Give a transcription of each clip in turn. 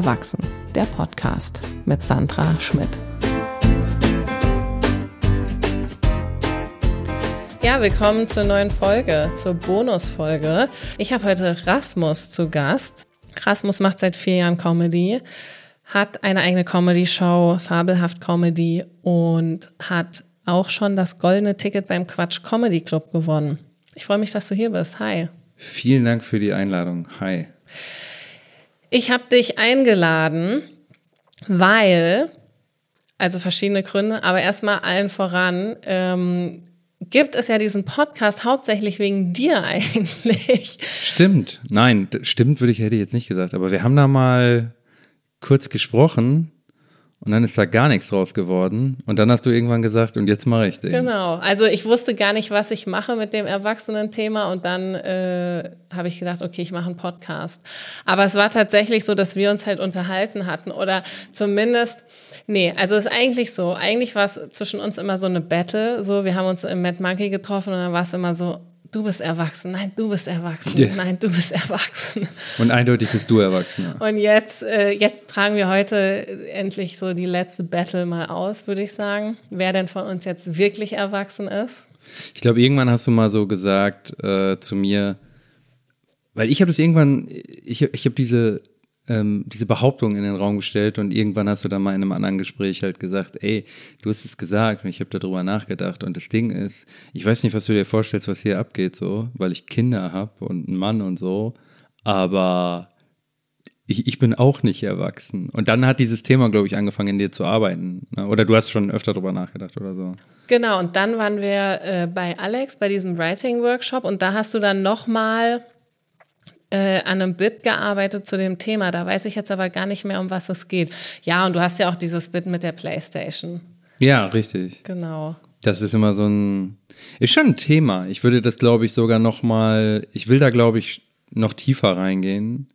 Erwachsen, der Podcast mit Sandra Schmidt. Ja, willkommen zur neuen Folge, zur Bonusfolge. Ich habe heute Rasmus zu Gast. Rasmus macht seit vier Jahren Comedy, hat eine eigene Comedy-Show, Fabelhaft Comedy und hat auch schon das goldene Ticket beim Quatsch Comedy Club gewonnen. Ich freue mich, dass du hier bist. Hi. Vielen Dank für die Einladung. Hi. Ich habe dich eingeladen, weil, also verschiedene Gründe, aber erstmal allen voran, ähm, gibt es ja diesen Podcast hauptsächlich wegen dir eigentlich. Stimmt. Nein, stimmt würde ich hätte ich jetzt nicht gesagt, aber wir haben da mal kurz gesprochen und dann ist da gar nichts draus geworden. Und dann hast du irgendwann gesagt, und jetzt mache ich den. Genau. Also ich wusste gar nicht, was ich mache mit dem Erwachsenen-Thema. Und dann äh, habe ich gedacht, okay, ich mache einen Podcast. Aber es war tatsächlich so, dass wir uns halt unterhalten hatten. Oder zumindest, nee, also es ist eigentlich so. Eigentlich war es zwischen uns immer so eine Battle. So, wir haben uns im Mad Monkey getroffen und dann war es immer so, du bist erwachsen, nein, du bist erwachsen, ja. nein, du bist erwachsen. Und eindeutig bist du erwachsen. Und jetzt, äh, jetzt tragen wir heute endlich so die letzte Battle mal aus, würde ich sagen. Wer denn von uns jetzt wirklich erwachsen ist? Ich glaube, irgendwann hast du mal so gesagt äh, zu mir, weil ich habe das irgendwann, ich, ich habe diese ähm, diese Behauptung in den Raum gestellt und irgendwann hast du dann mal in einem anderen Gespräch halt gesagt, ey, du hast es gesagt und ich habe darüber nachgedacht und das Ding ist, ich weiß nicht, was du dir vorstellst, was hier abgeht so, weil ich Kinder habe und einen Mann und so, aber ich, ich bin auch nicht erwachsen. Und dann hat dieses Thema, glaube ich, angefangen in dir zu arbeiten. Ne? Oder du hast schon öfter darüber nachgedacht oder so. Genau, und dann waren wir äh, bei Alex bei diesem Writing-Workshop und da hast du dann nochmal äh, an einem Bit gearbeitet zu dem Thema. Da weiß ich jetzt aber gar nicht mehr, um was es geht. Ja, und du hast ja auch dieses Bit mit der Playstation. Ja, richtig. Genau. Das ist immer so ein, ist schon ein Thema. Ich würde das, glaube ich, sogar noch mal, ich will da, glaube ich, noch tiefer reingehen.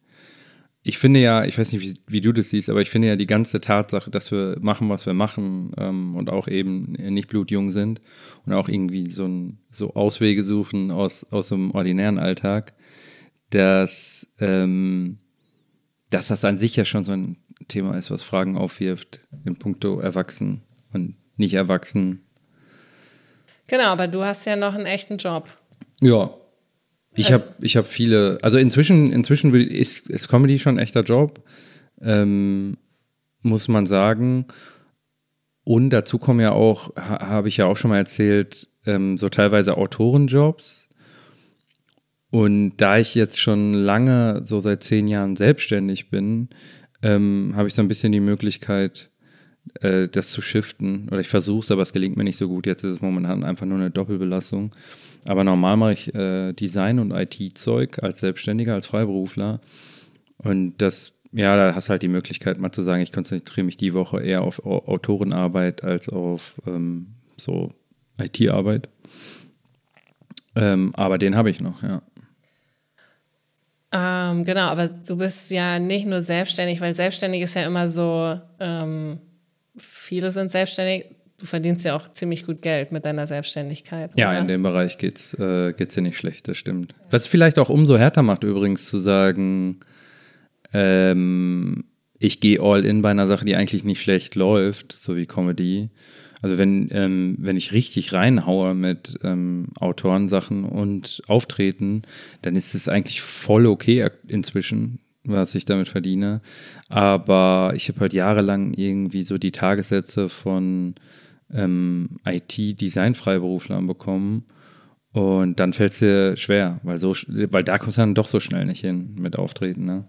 Ich finde ja, ich weiß nicht, wie, wie, du das siehst, aber ich finde ja die ganze Tatsache, dass wir machen, was wir machen ähm, und auch eben nicht blutjung sind und auch irgendwie so, ein, so Auswege suchen aus, aus dem ordinären Alltag, dass, ähm, dass das an sich ja schon so ein Thema ist, was Fragen aufwirft in puncto Erwachsen und nicht erwachsen. Genau, aber du hast ja noch einen echten Job. Ja. Ich also, habe ich hab viele, also inzwischen, inzwischen ist, ist Comedy schon ein echter Job, ähm, muss man sagen. Und dazu kommen ja auch, ha, habe ich ja auch schon mal erzählt, ähm, so teilweise Autorenjobs und da ich jetzt schon lange, so seit zehn Jahren selbstständig bin, ähm, habe ich so ein bisschen die Möglichkeit, äh, das zu shiften. Oder ich versuche es, aber es gelingt mir nicht so gut. Jetzt ist es momentan einfach nur eine Doppelbelastung. Aber normal mache ich äh, Design und IT-Zeug als Selbstständiger, als Freiberufler. Und das, ja, da hast du halt die Möglichkeit, mal zu sagen, ich konzentriere mich die Woche eher auf Autorenarbeit als auf ähm, so IT-Arbeit. Ähm, aber den habe ich noch, ja. Ähm, genau, aber du bist ja nicht nur selbstständig, weil selbstständig ist ja immer so, ähm, viele sind selbstständig. Du verdienst ja auch ziemlich gut Geld mit deiner Selbstständigkeit. Ja, oder? in dem Bereich geht's äh, geht's ja nicht schlecht, das stimmt. Was vielleicht auch umso härter macht übrigens zu sagen, ähm, ich gehe all in bei einer Sache, die eigentlich nicht schlecht läuft, so wie Comedy. Also wenn, ähm, wenn ich richtig reinhaue mit ähm, Autorensachen und Auftreten, dann ist es eigentlich voll okay inzwischen, was ich damit verdiene. Aber ich habe halt jahrelang irgendwie so die Tagessätze von ähm, IT-Design-Freiberuflern bekommen. Und dann fällt es dir schwer, weil, so, weil da kommst du dann doch so schnell nicht hin mit Auftreten. Ne?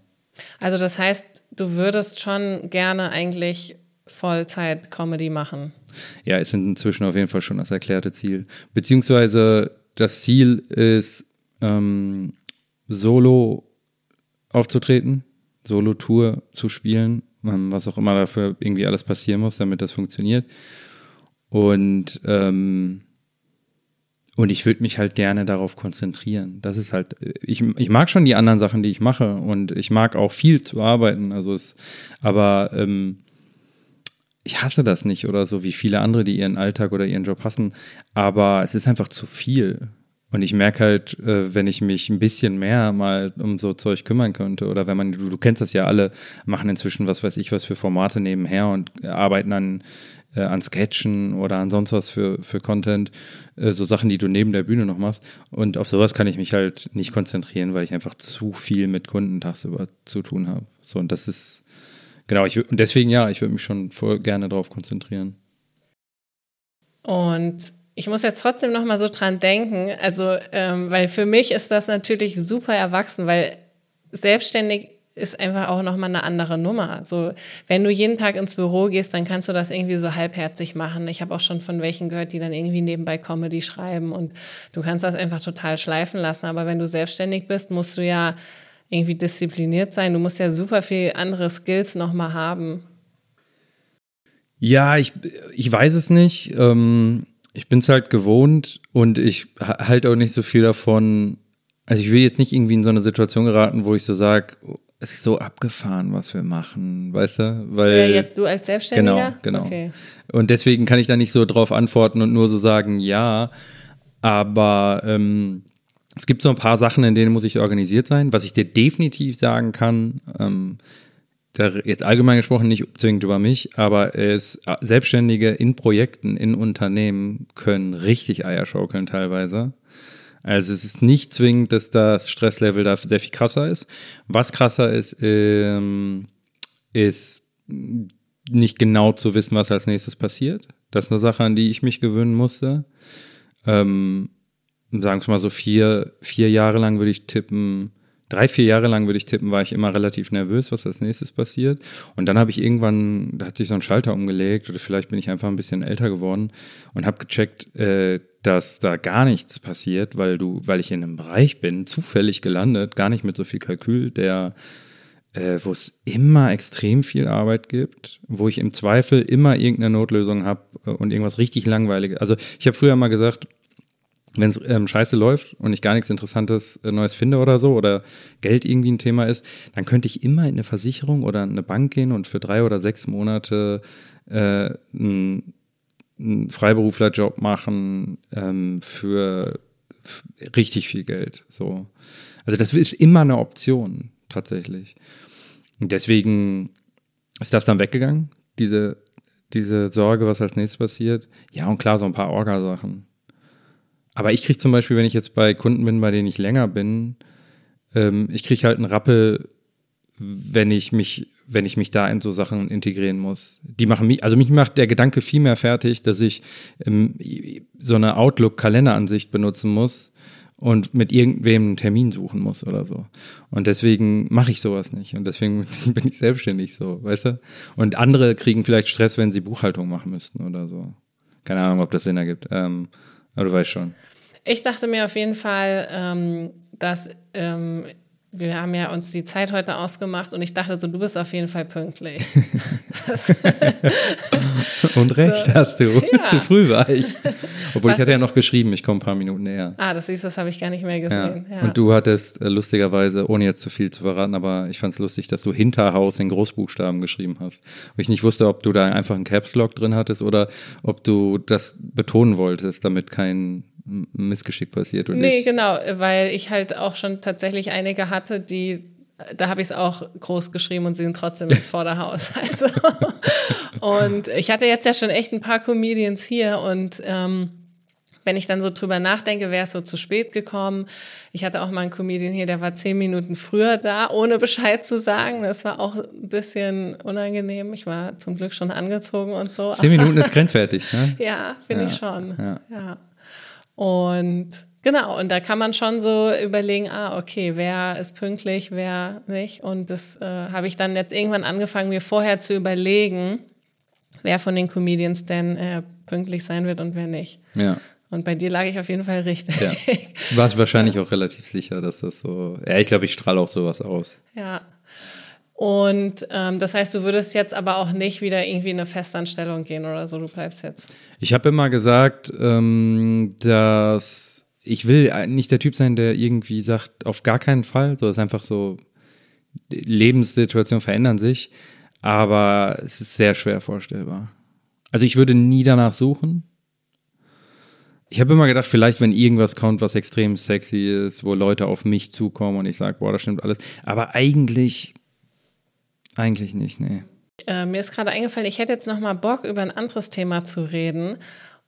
Also das heißt, du würdest schon gerne eigentlich Vollzeit-Comedy machen? Ja, sind inzwischen auf jeden Fall schon das erklärte Ziel. Beziehungsweise das Ziel ist, ähm, solo aufzutreten, Solo-Tour zu spielen, ähm, was auch immer dafür irgendwie alles passieren muss, damit das funktioniert. Und, ähm, und ich würde mich halt gerne darauf konzentrieren. Das ist halt, ich, ich mag schon die anderen Sachen, die ich mache und ich mag auch viel zu arbeiten. Also es, aber ähm, ich hasse das nicht oder so wie viele andere, die ihren Alltag oder ihren Job hassen, aber es ist einfach zu viel. Und ich merke halt, äh, wenn ich mich ein bisschen mehr mal um so Zeug kümmern könnte oder wenn man, du, du kennst das ja alle, machen inzwischen was weiß ich was für Formate nebenher und arbeiten an, äh, an Sketchen oder an sonst was für, für Content, äh, so Sachen, die du neben der Bühne noch machst. Und auf sowas kann ich mich halt nicht konzentrieren, weil ich einfach zu viel mit Kunden tagsüber zu tun habe. So, und das ist, genau, ich und deswegen ja, ich würde mich schon voll gerne darauf konzentrieren. Und ich muss jetzt trotzdem noch mal so dran denken, also ähm, weil für mich ist das natürlich super erwachsen, weil selbstständig ist einfach auch noch mal eine andere Nummer. So, wenn du jeden Tag ins Büro gehst, dann kannst du das irgendwie so halbherzig machen. Ich habe auch schon von welchen gehört, die dann irgendwie nebenbei Comedy schreiben und du kannst das einfach total schleifen lassen. Aber wenn du selbstständig bist, musst du ja irgendwie diszipliniert sein. Du musst ja super viel andere Skills noch mal haben. Ja, ich, ich weiß es nicht. Ähm ich bin es halt gewohnt und ich halte auch nicht so viel davon. Also ich will jetzt nicht irgendwie in so eine Situation geraten, wo ich so sage, es ist so abgefahren, was wir machen, weißt du? Weil, ja, jetzt du als Selbstständiger? Genau, genau. Okay. Und deswegen kann ich da nicht so drauf antworten und nur so sagen, ja. Aber ähm, es gibt so ein paar Sachen, in denen muss ich organisiert sein. Was ich dir definitiv sagen kann, ähm, jetzt allgemein gesprochen nicht zwingend über mich, aber es, Selbstständige in Projekten, in Unternehmen können richtig Eier schaukeln teilweise. Also es ist nicht zwingend, dass das Stresslevel da sehr viel krasser ist. Was krasser ist, ähm, ist nicht genau zu wissen, was als nächstes passiert. Das ist eine Sache, an die ich mich gewöhnen musste. Ähm, sagen wir mal so vier, vier Jahre lang würde ich tippen, drei, vier Jahre lang würde ich tippen, war ich immer relativ nervös, was als nächstes passiert. Und dann habe ich irgendwann, da hat sich so ein Schalter umgelegt oder vielleicht bin ich einfach ein bisschen älter geworden und habe gecheckt, äh, dass da gar nichts passiert, weil du, weil ich in einem Bereich bin, zufällig gelandet, gar nicht mit so viel Kalkül, der äh, wo es immer extrem viel Arbeit gibt, wo ich im Zweifel immer irgendeine Notlösung habe äh, und irgendwas richtig langweiliges. Also ich habe früher mal gesagt, wenn es ähm, scheiße läuft und ich gar nichts Interessantes äh, Neues finde oder so oder Geld irgendwie ein Thema ist, dann könnte ich immer in eine Versicherung oder eine Bank gehen und für drei oder sechs Monate äh, einen, einen Freiberuflerjob machen ähm, für richtig viel Geld. So. Also das ist immer eine Option, tatsächlich. Und deswegen ist das dann weggegangen, diese, diese Sorge, was als nächstes passiert. Ja, und klar, so ein paar Orgasachen. Aber ich kriege zum Beispiel, wenn ich jetzt bei Kunden bin, bei denen ich länger bin, ähm, ich kriege halt einen Rappel, wenn ich mich, wenn ich mich da in so Sachen integrieren muss. Die machen mich, also mich macht der Gedanke viel mehr fertig, dass ich ähm, so eine Outlook-Kalenderansicht benutzen muss und mit irgendwem einen Termin suchen muss oder so. Und deswegen mache ich sowas nicht. Und deswegen bin ich selbstständig so, weißt du? Und andere kriegen vielleicht Stress, wenn sie Buchhaltung machen müssten oder so. Keine Ahnung, ob das Sinn ergibt. Ähm, aber du weißt schon. Ich dachte mir auf jeden Fall, ähm, dass ähm, wir haben ja uns die Zeit heute ausgemacht und ich dachte so, du bist auf jeden Fall pünktlich. und recht so, hast du. Ja. Zu früh war ich. Obwohl Was ich hatte ja noch geschrieben, ich komme ein paar Minuten näher. Ah, das siehst das habe ich gar nicht mehr gesehen. Ja. Ja. Und du hattest äh, lustigerweise, ohne jetzt zu viel zu verraten, aber ich fand es lustig, dass du Hinterhaus in Großbuchstaben geschrieben hast. Und ich nicht wusste, ob du da einfach einen Caps Lock drin hattest oder ob du das betonen wolltest, damit kein Missgeschick passiert. Und nee, genau, weil ich halt auch schon tatsächlich einige hatte, die da habe ich es auch groß geschrieben und sie sind trotzdem ins Vorderhaus. Also, und ich hatte jetzt ja schon echt ein paar Comedians hier und ähm, wenn ich dann so drüber nachdenke, wäre es so zu spät gekommen. Ich hatte auch mal einen Comedian hier, der war zehn Minuten früher da, ohne Bescheid zu sagen. Das war auch ein bisschen unangenehm. Ich war zum Glück schon angezogen und so. Zehn Minuten ist grenzwertig, ne? ja, finde ja, ich schon. Ja. ja. Und genau, und da kann man schon so überlegen, ah, okay, wer ist pünktlich, wer nicht. Und das äh, habe ich dann jetzt irgendwann angefangen, mir vorher zu überlegen, wer von den Comedians denn äh, pünktlich sein wird und wer nicht. Ja. Und bei dir lag ich auf jeden Fall richtig. Ja. Warst wahrscheinlich auch relativ sicher, dass das so. Ja, ich glaube, ich strahle auch sowas aus. Ja. Und ähm, das heißt, du würdest jetzt aber auch nicht wieder irgendwie in eine Festanstellung gehen oder so, du bleibst jetzt. Ich habe immer gesagt, ähm, dass ich will nicht der Typ sein, der irgendwie sagt, auf gar keinen Fall. So ist einfach so, Lebenssituationen verändern sich, aber es ist sehr schwer vorstellbar. Also ich würde nie danach suchen. Ich habe immer gedacht, vielleicht, wenn irgendwas kommt, was extrem sexy ist, wo Leute auf mich zukommen und ich sage, boah, das stimmt alles. Aber eigentlich, eigentlich nicht, nee. Äh, mir ist gerade eingefallen, ich hätte jetzt noch mal Bock, über ein anderes Thema zu reden.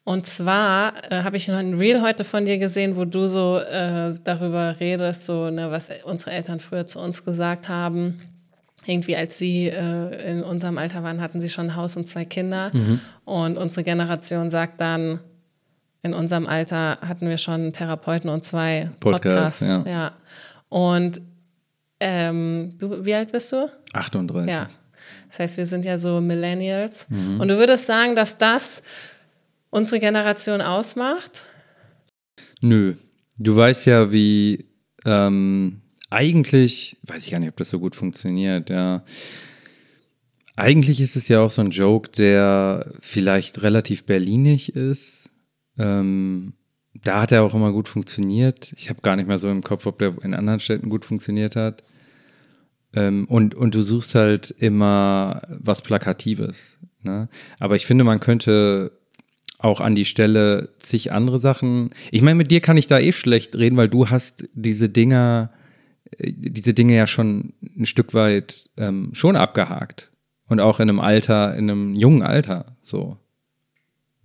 Und zwar äh, habe ich noch ein Reel heute von dir gesehen, wo du so äh, darüber redest, so ne, was unsere Eltern früher zu uns gesagt haben. Irgendwie, als sie äh, in unserem Alter waren, hatten sie schon ein Haus und zwei Kinder. Mhm. Und unsere Generation sagt dann, in unserem Alter hatten wir schon einen Therapeuten und zwei Podcasts. Podcast, ja. ja. Und ähm, du, wie alt bist du? 38. Ja. Das heißt, wir sind ja so Millennials. Mhm. Und du würdest sagen, dass das unsere Generation ausmacht? Nö. Du weißt ja, wie ähm, eigentlich, weiß ich gar nicht, ob das so gut funktioniert, ja. Eigentlich ist es ja auch so ein Joke, der vielleicht relativ berlinig ist. Ähm, da hat er auch immer gut funktioniert. Ich habe gar nicht mehr so im Kopf, ob der in anderen Städten gut funktioniert hat. Ähm, und, und du suchst halt immer was Plakatives. Ne? Aber ich finde, man könnte auch an die Stelle zig andere Sachen. Ich meine, mit dir kann ich da eh schlecht reden, weil du hast diese Dinger, äh, diese Dinge ja schon ein Stück weit ähm, schon abgehakt. Und auch in einem Alter, in einem jungen Alter, so.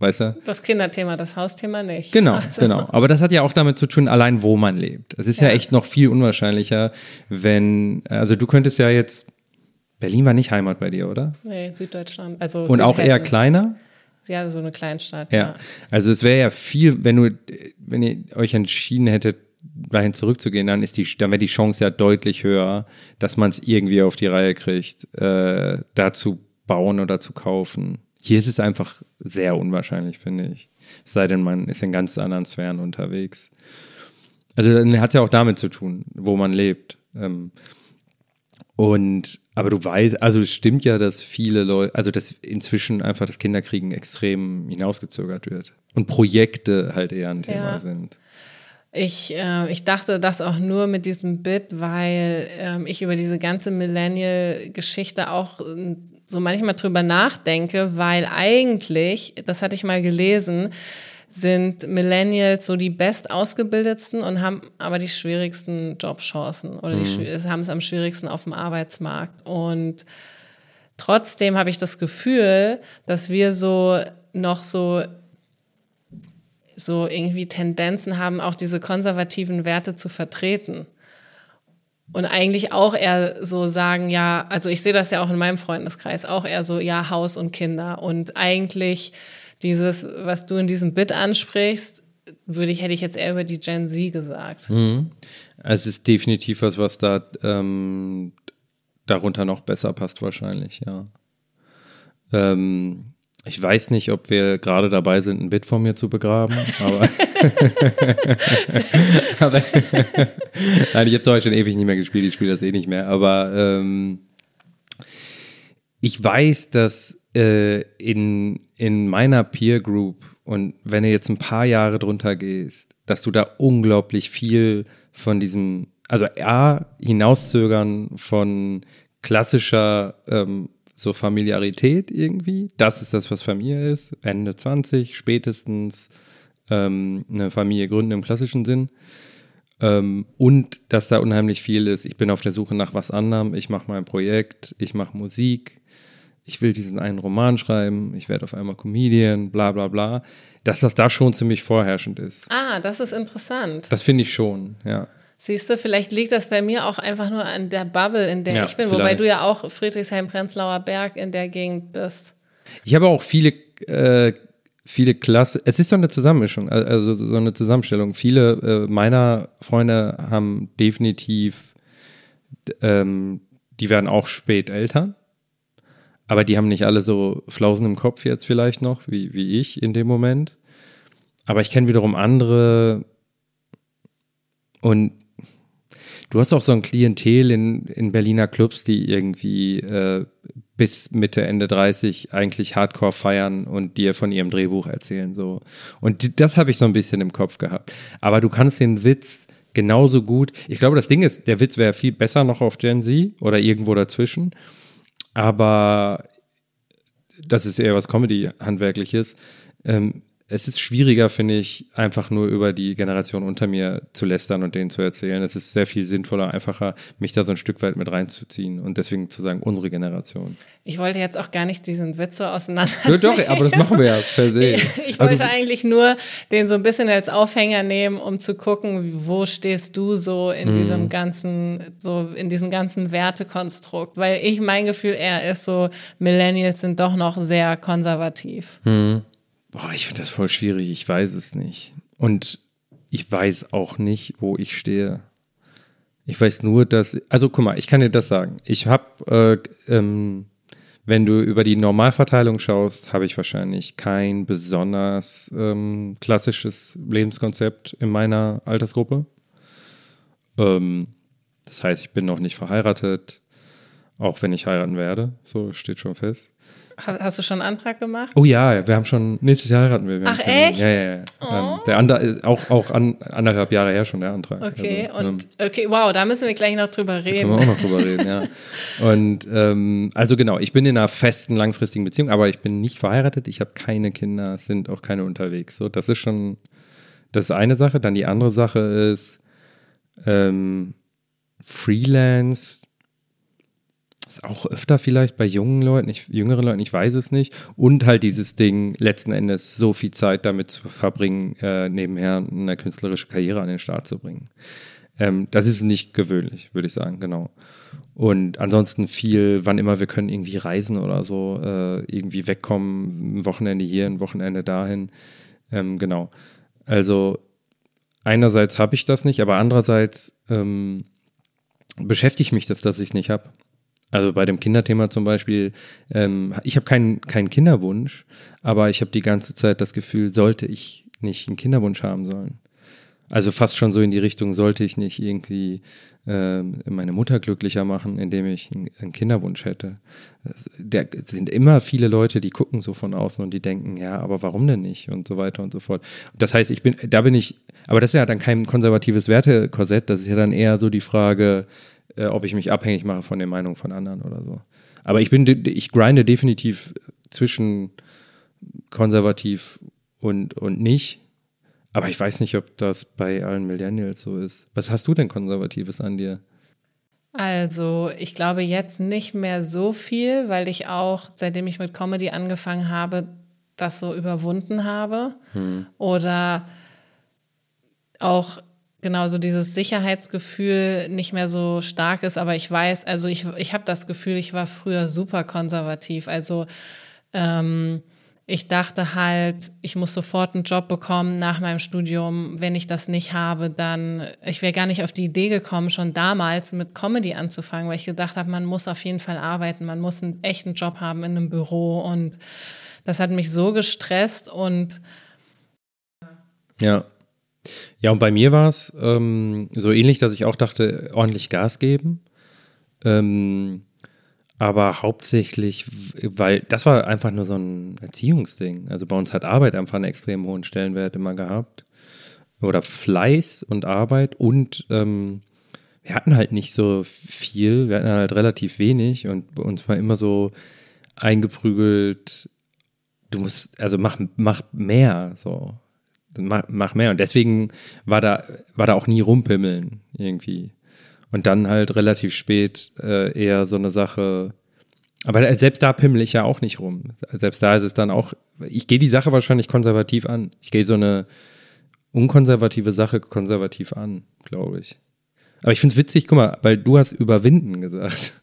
Weißt du? Das Kinderthema, das Hausthema nicht. Genau, also. genau. Aber das hat ja auch damit zu tun, allein wo man lebt. Es ist ja. ja echt noch viel unwahrscheinlicher, wenn, also du könntest ja jetzt, Berlin war nicht Heimat bei dir, oder? Nee, Süddeutschland. Also Und auch eher kleiner? Ja, so eine Kleinstadt. Ja. ja. Also es wäre ja viel, wenn du, wenn ihr euch entschieden hättet, dahin zurückzugehen, dann ist die, dann wäre die Chance ja deutlich höher, dass man es irgendwie auf die Reihe kriegt, äh, da zu bauen oder zu kaufen. Hier ist es einfach sehr unwahrscheinlich, finde ich. Es sei denn, man ist in ganz anderen Sphären unterwegs. Also dann hat es ja auch damit zu tun, wo man lebt. Ähm, und aber du weißt, also es stimmt ja, dass viele Leute, also dass inzwischen einfach das Kinderkriegen extrem hinausgezögert wird und Projekte halt eher ein Thema ja. sind. Ich, äh, ich dachte das auch nur mit diesem Bit, weil äh, ich über diese ganze Millennial-Geschichte auch so manchmal drüber nachdenke, weil eigentlich, das hatte ich mal gelesen, sind Millennials so die best ausgebildetsten und haben aber die schwierigsten Jobchancen oder die mhm. haben es am schwierigsten auf dem Arbeitsmarkt. Und trotzdem habe ich das Gefühl, dass wir so noch so so irgendwie Tendenzen haben, auch diese konservativen Werte zu vertreten und eigentlich auch eher so sagen, ja, also ich sehe das ja auch in meinem Freundeskreis, auch eher so, ja, Haus und Kinder. Und eigentlich dieses, was du in diesem Bit ansprichst, würde ich, hätte ich jetzt eher über die Gen Z gesagt. Mhm. Es ist definitiv was, was da ähm, darunter noch besser passt, wahrscheinlich, ja. Ähm, ich weiß nicht, ob wir gerade dabei sind, ein Bit von mir zu begraben, aber, aber nein, ich habe es heute schon ewig nicht mehr gespielt, ich spiele das eh nicht mehr, aber ähm, ich weiß, dass äh, in, in meiner Peer Group und wenn du jetzt ein paar Jahre drunter gehst, dass du da unglaublich viel von diesem, also A, hinauszögern von klassischer ähm, so Familiarität irgendwie. Das ist das, was Familie ist. Ende 20 spätestens ähm, eine Familie gründen im klassischen Sinn. Ähm, und dass da unheimlich viel ist. Ich bin auf der Suche nach was anderem. Ich mache mein Projekt. Ich mache Musik. Ich will diesen einen Roman schreiben. Ich werde auf einmal Comedian. Bla bla bla. Dass das da schon ziemlich vorherrschend ist. Ah, das ist interessant. Das finde ich schon, ja. Siehst du, vielleicht liegt das bei mir auch einfach nur an der Bubble, in der ja, ich bin, vielleicht. wobei du ja auch Friedrichshain-Prenzlauer Berg in der Gegend bist. Ich habe auch viele, äh, viele Klasse. Es ist so eine Zusammenmischung, also so eine Zusammenstellung. Viele äh, meiner Freunde haben definitiv, ähm, die werden auch spät Eltern. Aber die haben nicht alle so Flausen im Kopf jetzt vielleicht noch, wie, wie ich in dem Moment. Aber ich kenne wiederum andere und Du hast auch so ein Klientel in, in Berliner Clubs, die irgendwie äh, bis Mitte, Ende 30 eigentlich Hardcore feiern und dir von ihrem Drehbuch erzählen. So. Und das habe ich so ein bisschen im Kopf gehabt. Aber du kannst den Witz genauso gut. Ich glaube, das Ding ist, der Witz wäre viel besser noch auf Gen Z oder irgendwo dazwischen. Aber das ist eher was Comedy-Handwerkliches. Ähm, es ist schwieriger, finde ich, einfach nur über die Generation unter mir zu lästern und denen zu erzählen. Es ist sehr viel sinnvoller, einfacher, mich da so ein Stück weit mit reinzuziehen und deswegen zu sagen, unsere Generation. Ich wollte jetzt auch gar nicht diesen Witz so auseinander. Ja, doch, aber das machen wir ja per se. Ich wollte eigentlich nur den so ein bisschen als Aufhänger nehmen, um zu gucken, wo stehst du so in mhm. diesem ganzen, so in diesem ganzen Wertekonstrukt. Weil ich mein Gefühl eher ist so, Millennials sind doch noch sehr konservativ. Mhm. Boah, ich finde das voll schwierig. Ich weiß es nicht. Und ich weiß auch nicht, wo ich stehe. Ich weiß nur, dass, also guck mal, ich kann dir das sagen. Ich habe, äh, ähm, wenn du über die Normalverteilung schaust, habe ich wahrscheinlich kein besonders ähm, klassisches Lebenskonzept in meiner Altersgruppe. Ähm, das heißt, ich bin noch nicht verheiratet, auch wenn ich heiraten werde. So steht schon fest. Hast du schon einen Antrag gemacht? Oh ja, wir haben schon, nächstes Jahr heiraten wir. wir Ach echt? Ja, ja, ja. Oh. Ähm, der andere, auch, auch an, anderthalb Jahre her schon der Antrag. Okay, also, und, ähm, okay, wow, da müssen wir gleich noch drüber reden. Da können wir auch noch drüber reden, ja. Und, ähm, also genau, ich bin in einer festen, langfristigen Beziehung, aber ich bin nicht verheiratet, ich habe keine Kinder, sind auch keine unterwegs. So, das ist schon, das ist eine Sache. Dann die andere Sache ist, ähm, Freelance, ist auch öfter vielleicht bei jungen Leuten, ich, jüngeren Leuten, ich weiß es nicht. Und halt dieses Ding, letzten Endes so viel Zeit damit zu verbringen, äh, nebenher eine künstlerische Karriere an den Start zu bringen. Ähm, das ist nicht gewöhnlich, würde ich sagen, genau. Und ansonsten viel, wann immer wir können, irgendwie reisen oder so, äh, irgendwie wegkommen, ein Wochenende hier, ein Wochenende dahin. Ähm, genau. Also einerseits habe ich das nicht, aber andererseits ähm, beschäftigt mich das, dass ich es nicht habe. Also bei dem Kinderthema zum Beispiel, ähm, ich habe keinen keinen Kinderwunsch, aber ich habe die ganze Zeit das Gefühl, sollte ich nicht einen Kinderwunsch haben sollen. Also fast schon so in die Richtung, sollte ich nicht irgendwie äh, meine Mutter glücklicher machen, indem ich einen, einen Kinderwunsch hätte. Der sind immer viele Leute, die gucken so von außen und die denken, ja, aber warum denn nicht und so weiter und so fort. Das heißt, ich bin, da bin ich, aber das ist ja dann kein konservatives Wertekorsett, das ist ja dann eher so die Frage, äh, ob ich mich abhängig mache von der Meinung von anderen oder so. Aber ich bin, ich grinde definitiv zwischen konservativ und, und nicht. Aber ich weiß nicht, ob das bei allen Millennials so ist. Was hast du denn Konservatives an dir? Also, ich glaube jetzt nicht mehr so viel, weil ich auch, seitdem ich mit Comedy angefangen habe, das so überwunden habe. Hm. Oder auch genau so dieses Sicherheitsgefühl nicht mehr so stark ist. Aber ich weiß, also ich, ich habe das Gefühl, ich war früher super konservativ. Also ähm, ich dachte halt, ich muss sofort einen Job bekommen nach meinem Studium. Wenn ich das nicht habe, dann, ich wäre gar nicht auf die Idee gekommen, schon damals mit Comedy anzufangen, weil ich gedacht habe, man muss auf jeden Fall arbeiten, man muss einen echten Job haben in einem Büro. Und das hat mich so gestresst und ja. Ja, und bei mir war es ähm, so ähnlich, dass ich auch dachte, ordentlich Gas geben. Ähm, aber hauptsächlich, weil das war einfach nur so ein Erziehungsding. Also bei uns hat Arbeit einfach einen extrem hohen Stellenwert immer gehabt. Oder Fleiß und Arbeit und ähm, wir hatten halt nicht so viel, wir hatten halt relativ wenig und bei uns war immer so eingeprügelt, du musst, also mach, mach mehr, so mach, mach mehr. Und deswegen war da, war da auch nie rumpimmeln irgendwie. Und dann halt relativ spät äh, eher so eine Sache. Aber selbst da pimmel ich ja auch nicht rum. Selbst da ist es dann auch, ich gehe die Sache wahrscheinlich konservativ an. Ich gehe so eine unkonservative Sache konservativ an, glaube ich. Aber ich finde es witzig, guck mal, weil du hast überwinden gesagt.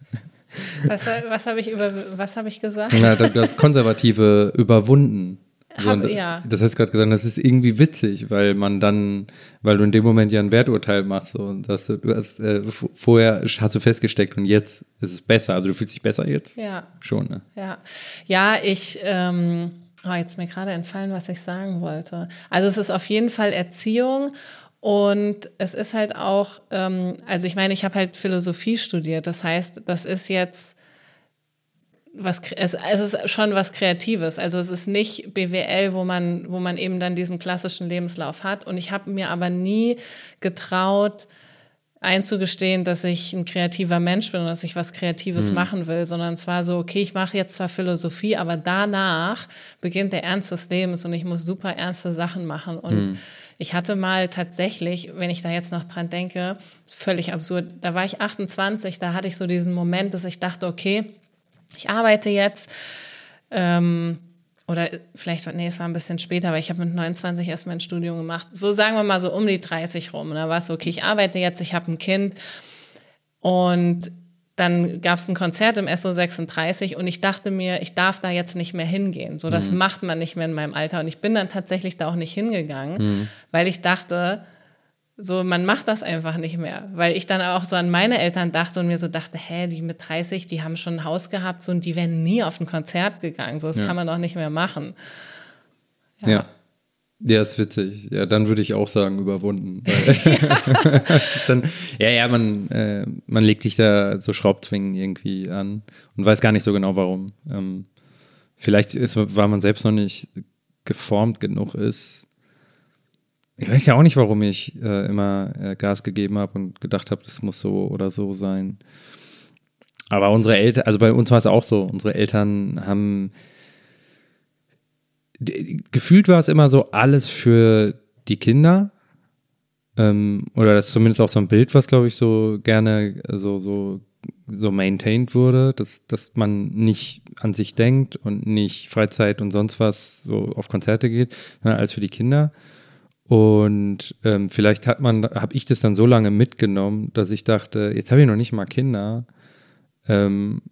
Was, was habe ich, hab ich gesagt? Na, du hast konservative überwunden. Hab, ja. Das hast du gerade gesagt, das ist irgendwie witzig, weil man dann, weil du in dem Moment ja ein Werturteil machst so, und dass du, du hast äh, vorher hast du festgesteckt und jetzt ist es besser. Also du fühlst dich besser jetzt? Ja. Schon, ne? Ja. Ja, ich, ähm, oh, jetzt mir gerade entfallen, was ich sagen wollte. Also es ist auf jeden Fall Erziehung und es ist halt auch, ähm, also ich meine, ich habe halt Philosophie studiert. Das heißt, das ist jetzt was es, es ist schon was Kreatives. Also es ist nicht BWL, wo man, wo man eben dann diesen klassischen Lebenslauf hat. Und ich habe mir aber nie getraut, einzugestehen, dass ich ein kreativer Mensch bin und dass ich was Kreatives mhm. machen will, sondern es war so, okay, ich mache jetzt zwar Philosophie, aber danach beginnt der Ernst des Lebens und ich muss super ernste Sachen machen. Und mhm. ich hatte mal tatsächlich, wenn ich da jetzt noch dran denke, völlig absurd, da war ich 28, da hatte ich so diesen Moment, dass ich dachte, okay, ich arbeite jetzt. Ähm, oder vielleicht, nee, es war ein bisschen später, aber ich habe mit 29 erst mein Studium gemacht. So sagen wir mal so um die 30 rum. Und da war es so, okay, ich arbeite jetzt, ich habe ein Kind. Und dann gab es ein Konzert im SO36 und ich dachte mir, ich darf da jetzt nicht mehr hingehen. So, das mhm. macht man nicht mehr in meinem Alter. Und ich bin dann tatsächlich da auch nicht hingegangen, mhm. weil ich dachte, so, man macht das einfach nicht mehr. Weil ich dann auch so an meine Eltern dachte und mir so dachte, hä, die mit 30, die haben schon ein Haus gehabt so, und die wären nie auf ein Konzert gegangen. So, das ja. kann man doch nicht mehr machen. Ja. ja. Ja, ist witzig. Ja, dann würde ich auch sagen, überwunden. ja. dann, ja, ja, man, äh, man legt sich da so Schraubzwingen irgendwie an und weiß gar nicht so genau warum. Ähm, vielleicht ist, weil man selbst noch nicht geformt genug ist, ich weiß ja auch nicht, warum ich äh, immer äh, Gas gegeben habe und gedacht habe, das muss so oder so sein. Aber unsere Eltern, also bei uns war es auch so, unsere Eltern haben gefühlt war es immer so alles für die Kinder. Ähm, oder das ist zumindest auch so ein Bild, was, glaube ich, so gerne so, so, so maintained wurde, dass, dass man nicht an sich denkt und nicht Freizeit und sonst was so auf Konzerte geht, sondern alles für die Kinder. Und ähm, vielleicht hat man, habe ich das dann so lange mitgenommen, dass ich dachte, jetzt habe ich noch nicht mal Kinder. Ähm,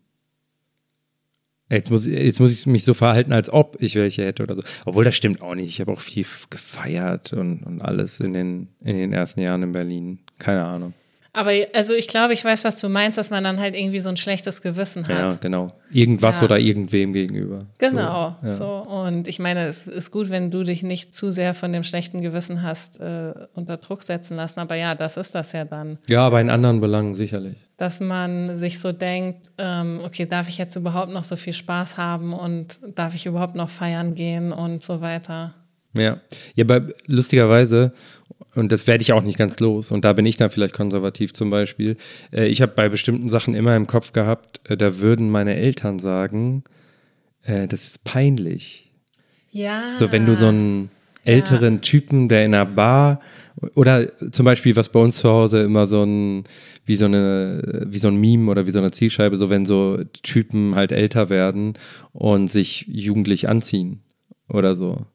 jetzt, muss, jetzt muss ich mich so verhalten, als ob ich welche hätte oder so. Obwohl das stimmt auch nicht. Ich habe auch viel gefeiert und, und alles in den, in den ersten Jahren in Berlin. Keine Ahnung. Aber also ich glaube, ich weiß, was du meinst, dass man dann halt irgendwie so ein schlechtes Gewissen hat. Ja, genau. Irgendwas ja. oder irgendwem gegenüber. Genau. So, ja. so, Und ich meine, es ist gut, wenn du dich nicht zu sehr von dem schlechten Gewissen hast äh, unter Druck setzen lassen. Aber ja, das ist das ja dann. Ja, aber in anderen Belangen sicherlich. Dass man sich so denkt, ähm, okay, darf ich jetzt überhaupt noch so viel Spaß haben und darf ich überhaupt noch feiern gehen und so weiter. Ja, ja, aber lustigerweise und das werde ich auch nicht ganz los. Und da bin ich dann vielleicht konservativ zum Beispiel. Äh, ich habe bei bestimmten Sachen immer im Kopf gehabt, äh, da würden meine Eltern sagen, äh, das ist peinlich. Ja. So, wenn du so einen älteren ja. Typen, der in einer Bar oder zum Beispiel, was bei uns zu Hause immer so ein, wie so eine, wie so ein Meme oder wie so eine Zielscheibe, so wenn so Typen halt älter werden und sich jugendlich anziehen oder so.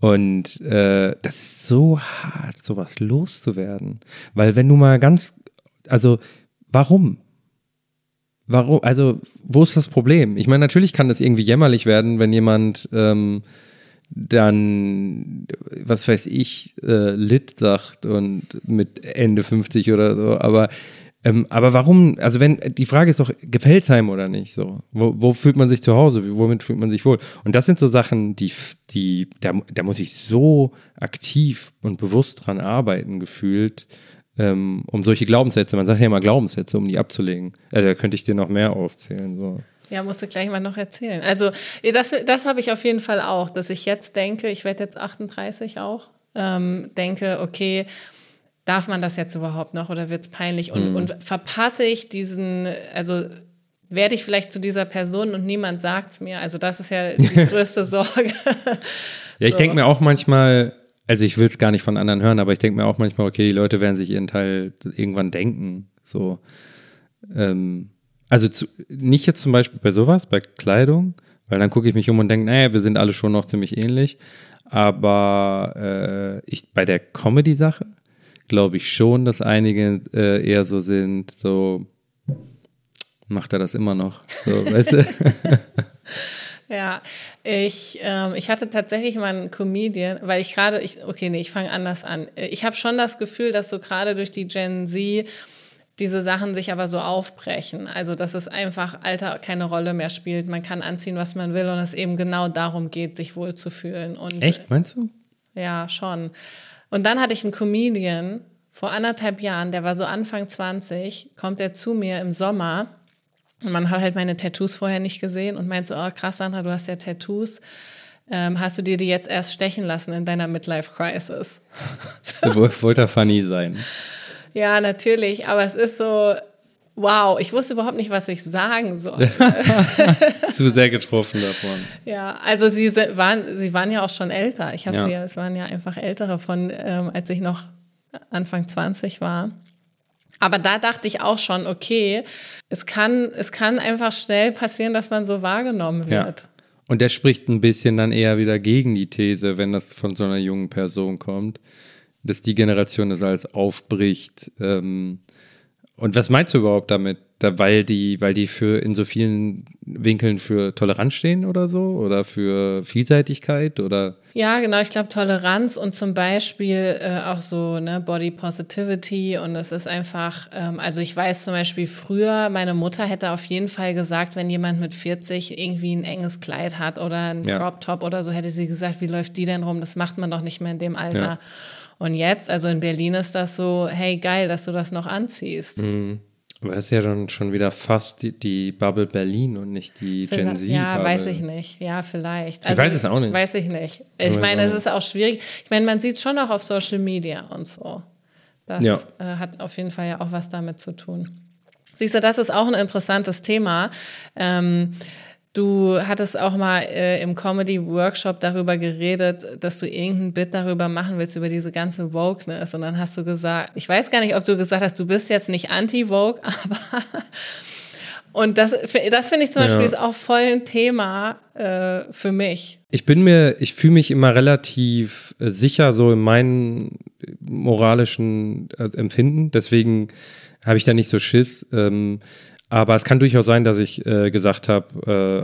Und äh, das ist so hart, sowas loszuwerden. Weil wenn du mal ganz, also warum? Warum? Also, wo ist das Problem? Ich meine, natürlich kann das irgendwie jämmerlich werden, wenn jemand ähm, dann, was weiß ich, äh, Lit sagt und mit Ende 50 oder so, aber ähm, aber warum, also wenn, die Frage ist doch, gefällt es einem oder nicht? So, wo, wo, fühlt man sich zu Hause? Womit fühlt man sich wohl? Und das sind so Sachen, die, die, da, da muss ich so aktiv und bewusst dran arbeiten, gefühlt, ähm, um solche Glaubenssätze, man sagt ja immer Glaubenssätze, um die abzulegen. Also da könnte ich dir noch mehr aufzählen. So. Ja, musst du gleich mal noch erzählen. Also das, das habe ich auf jeden Fall auch, dass ich jetzt denke, ich werde jetzt 38 auch, ähm, denke, okay, darf man das jetzt überhaupt noch oder wird es peinlich? Und, mhm. und verpasse ich diesen, also werde ich vielleicht zu dieser Person und niemand sagt es mir. Also das ist ja die größte Sorge. ja, ich denke mir auch manchmal, also ich will es gar nicht von anderen hören, aber ich denke mir auch manchmal, okay, die Leute werden sich ihren Teil irgendwann denken. So, ähm, also zu, nicht jetzt zum Beispiel bei sowas, bei Kleidung, weil dann gucke ich mich um und denke, naja, wir sind alle schon noch ziemlich ähnlich. Aber äh, ich bei der Comedy-Sache, glaube ich schon, dass einige äh, eher so sind, so macht er das immer noch. So, weißt du? Ja, ich, ähm, ich hatte tatsächlich mal einen Comedian, weil ich gerade, ich, okay, nee, ich fange anders an. Ich habe schon das Gefühl, dass so gerade durch die Gen Z diese Sachen sich aber so aufbrechen. Also, dass es einfach Alter keine Rolle mehr spielt. Man kann anziehen, was man will und es eben genau darum geht, sich wohlzufühlen. Und, Echt, meinst du? Ja, schon. Und dann hatte ich einen Comedian vor anderthalb Jahren, der war so Anfang 20, kommt er zu mir im Sommer und man hat halt meine Tattoos vorher nicht gesehen und meint so, oh krass, Sandra, du hast ja Tattoos. Ähm, hast du dir die jetzt erst stechen lassen in deiner Midlife-Crisis? so. Wollte er funny sein. Ja, natürlich, aber es ist so, wow, ich wusste überhaupt nicht, was ich sagen soll. Zu sehr getroffen davon. Ja, also sie waren, sie waren ja auch schon älter. Ich habe ja. sie ja, es waren ja einfach ältere von, ähm, als ich noch Anfang 20 war. Aber da dachte ich auch schon, okay, es kann, es kann einfach schnell passieren, dass man so wahrgenommen wird. Ja. Und der spricht ein bisschen dann eher wieder gegen die These, wenn das von so einer jungen Person kommt, dass die Generation das als aufbricht. Ähm, und was meinst du überhaupt damit? Da, weil die, weil die für in so vielen Winkeln für Toleranz stehen oder so? Oder für Vielseitigkeit? Oder? Ja, genau, ich glaube Toleranz und zum Beispiel äh, auch so ne, Body Positivity und es ist einfach, ähm, also ich weiß zum Beispiel früher, meine Mutter hätte auf jeden Fall gesagt, wenn jemand mit 40 irgendwie ein enges Kleid hat oder ein ja. Crop Top oder so, hätte sie gesagt, wie läuft die denn rum? Das macht man doch nicht mehr in dem Alter. Ja. Und jetzt, also in Berlin ist das so, hey, geil, dass du das noch anziehst. Mhm. Aber das ist ja schon, schon wieder fast die, die Bubble Berlin und nicht die vielleicht, Gen Z. Ja, weiß ich nicht. Ja, vielleicht. Also, ich weiß es auch nicht. Weiß ich nicht. Ich meine, es ist auch schwierig. Ich meine, man sieht es schon auch auf Social Media und so. Das ja. äh, hat auf jeden Fall ja auch was damit zu tun. Siehst du, das ist auch ein interessantes Thema. Ähm, Du hattest auch mal äh, im Comedy-Workshop darüber geredet, dass du irgendein Bit darüber machen willst, über diese ganze Wokeness. Und dann hast du gesagt, ich weiß gar nicht, ob du gesagt hast, du bist jetzt nicht anti-Vogue, aber. Und das, das finde ich zum Beispiel ja. ist auch voll ein Thema äh, für mich. Ich bin mir, ich fühle mich immer relativ äh, sicher so in meinen moralischen äh, Empfinden. Deswegen habe ich da nicht so Schiss. Ähm, aber es kann durchaus sein, dass ich äh, gesagt habe,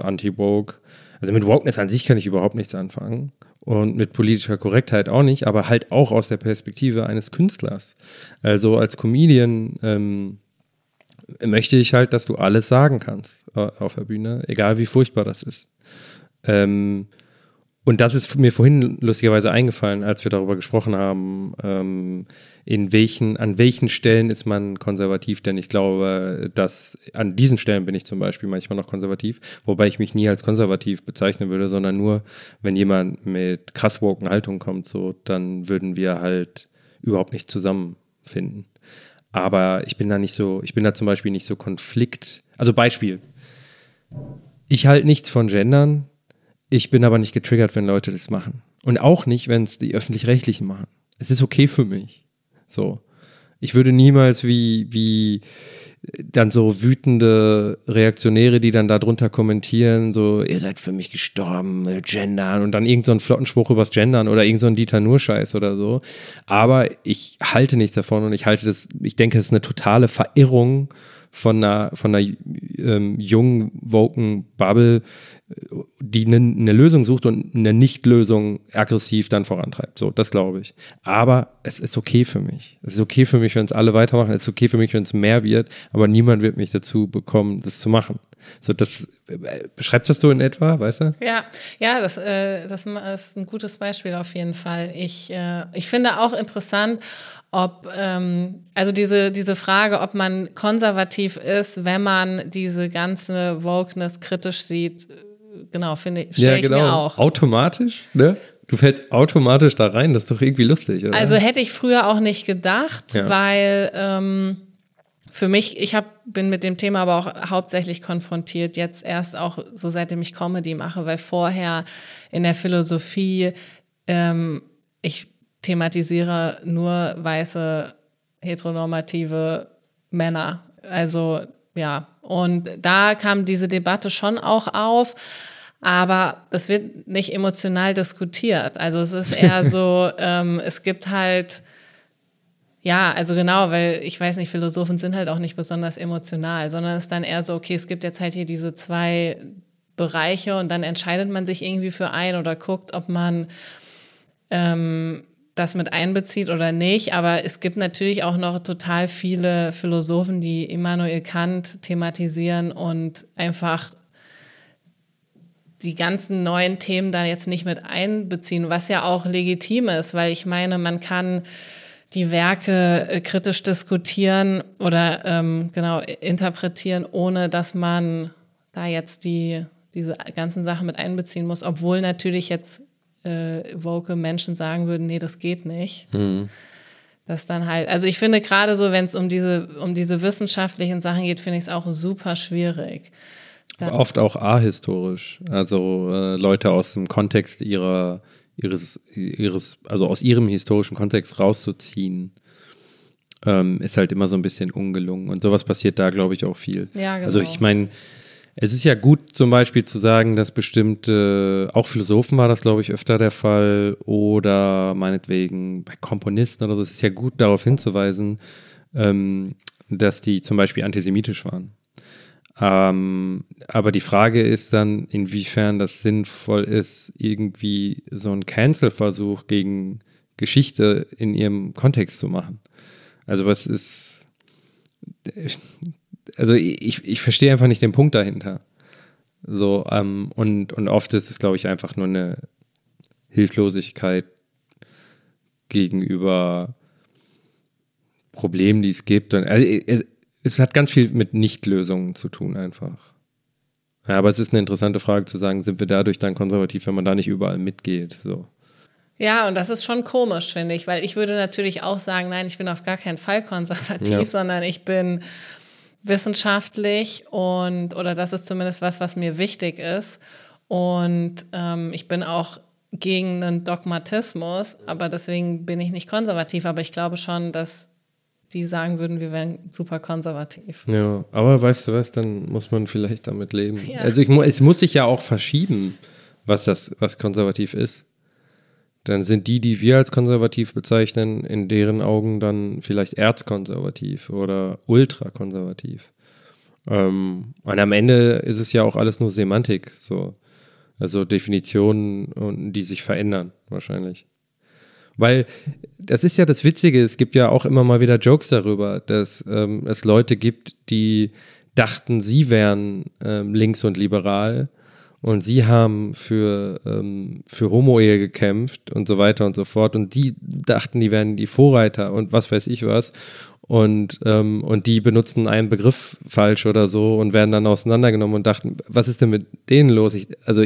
äh, anti-woke. Also mit Wokeness an sich kann ich überhaupt nichts anfangen. Und mit politischer Korrektheit auch nicht, aber halt auch aus der Perspektive eines Künstlers. Also als Comedian ähm, möchte ich halt, dass du alles sagen kannst äh, auf der Bühne, egal wie furchtbar das ist. Ähm, und das ist mir vorhin lustigerweise eingefallen, als wir darüber gesprochen haben, ähm, in welchen, an welchen Stellen ist man konservativ, denn ich glaube, dass an diesen Stellen bin ich zum Beispiel manchmal noch konservativ, wobei ich mich nie als konservativ bezeichnen würde, sondern nur, wenn jemand mit krass woken Haltung kommt, so, dann würden wir halt überhaupt nicht zusammenfinden. Aber ich bin da nicht so, ich bin da zum Beispiel nicht so Konflikt. Also Beispiel. Ich halte nichts von Gendern, ich bin aber nicht getriggert, wenn Leute das machen. Und auch nicht, wenn es die öffentlich-rechtlichen machen. Es ist okay für mich. So. Ich würde niemals wie, wie dann so wütende Reaktionäre, die dann darunter kommentieren, so, ihr seid für mich gestorben, gendern und dann irgendeinen so Flottenspruch übers Gendern oder irgendein so Dieter Nur-Scheiß oder so. Aber ich halte nichts davon und ich halte das, ich denke, es ist eine totale Verirrung von einer, von einer ähm, jungen, woken Bubble, die eine, eine Lösung sucht und eine Nicht-Lösung aggressiv dann vorantreibt. So, das glaube ich. Aber es ist okay für mich. Es ist okay für mich, wenn es alle weitermachen. Es ist okay für mich, wenn es mehr wird. Aber niemand wird mich dazu bekommen, das zu machen. So, das äh, beschreibst das so in etwa, weißt du? Ja, ja, das, äh, das ist ein gutes Beispiel auf jeden Fall. Ich, äh, ich finde auch interessant, ob, ähm, also diese, diese Frage, ob man konservativ ist, wenn man diese ganze Wokeness kritisch sieht, genau, finde ich, ja, genau. ich mir auch. Automatisch, ne? Du fällst automatisch da rein, das ist doch irgendwie lustig, oder? Also hätte ich früher auch nicht gedacht, ja. weil ähm, für mich, ich hab, bin mit dem Thema aber auch hauptsächlich konfrontiert, jetzt erst auch so seitdem ich Comedy mache, weil vorher in der Philosophie ähm, ich thematisiere nur weiße heteronormative Männer. Also ja, und da kam diese Debatte schon auch auf. Aber das wird nicht emotional diskutiert. Also es ist eher so, ähm, es gibt halt, ja, also genau, weil ich weiß nicht, Philosophen sind halt auch nicht besonders emotional, sondern es ist dann eher so, okay, es gibt jetzt halt hier diese zwei Bereiche und dann entscheidet man sich irgendwie für einen oder guckt, ob man ähm, das mit einbezieht oder nicht. Aber es gibt natürlich auch noch total viele Philosophen, die Immanuel Kant thematisieren und einfach die ganzen neuen Themen da jetzt nicht mit einbeziehen, was ja auch legitim ist, weil ich meine, man kann die Werke äh, kritisch diskutieren oder ähm, genau interpretieren, ohne dass man da jetzt die diese ganzen Sachen mit einbeziehen muss, obwohl natürlich jetzt äh, woke Menschen sagen würden, nee, das geht nicht. Mhm. Das dann halt, also ich finde gerade so, wenn es um diese, um diese wissenschaftlichen Sachen geht, finde ich es auch super schwierig. Dann Oft auch ahistorisch. Also äh, Leute aus dem Kontext ihrer, ihres, ihres, also aus ihrem historischen Kontext rauszuziehen, ähm, ist halt immer so ein bisschen ungelungen. Und sowas passiert da, glaube ich, auch viel. Ja, genau. Also ich meine, es ist ja gut zum Beispiel zu sagen, dass bestimmte, auch Philosophen war das, glaube ich, öfter der Fall oder meinetwegen bei Komponisten oder so, es ist ja gut darauf hinzuweisen, ähm, dass die zum Beispiel antisemitisch waren. Ähm, aber die Frage ist dann, inwiefern das sinnvoll ist, irgendwie so einen Cancel-Versuch gegen Geschichte in ihrem Kontext zu machen. Also was ist, also ich, ich verstehe einfach nicht den Punkt dahinter. So, ähm, und, und oft ist es, glaube ich, einfach nur eine Hilflosigkeit gegenüber Problemen, die es gibt. Und, also, es hat ganz viel mit Nichtlösungen zu tun, einfach. Ja, aber es ist eine interessante Frage zu sagen, sind wir dadurch dann konservativ, wenn man da nicht überall mitgeht? So. Ja, und das ist schon komisch, finde ich, weil ich würde natürlich auch sagen, nein, ich bin auf gar keinen Fall konservativ, ja. sondern ich bin wissenschaftlich und oder das ist zumindest was, was mir wichtig ist. Und ähm, ich bin auch gegen einen Dogmatismus, aber deswegen bin ich nicht konservativ. Aber ich glaube schon, dass die sagen würden, wir wären super konservativ. Ja, aber weißt du was, dann muss man vielleicht damit leben. Ja. Also ich, es muss sich ja auch verschieben, was das, was konservativ ist dann sind die, die wir als konservativ bezeichnen, in deren Augen dann vielleicht erzkonservativ oder ultrakonservativ. Ähm, und am Ende ist es ja auch alles nur Semantik, so. Also Definitionen, die sich verändern, wahrscheinlich. Weil das ist ja das Witzige, es gibt ja auch immer mal wieder Jokes darüber, dass ähm, es Leute gibt, die dachten, sie wären ähm, links und liberal und sie haben für, ähm, für Homo-Ehe gekämpft und so weiter und so fort. Und die dachten, die wären die Vorreiter und was weiß ich was. Und, ähm, und die benutzen einen Begriff falsch oder so und werden dann auseinandergenommen und dachten, was ist denn mit denen los? Ich, also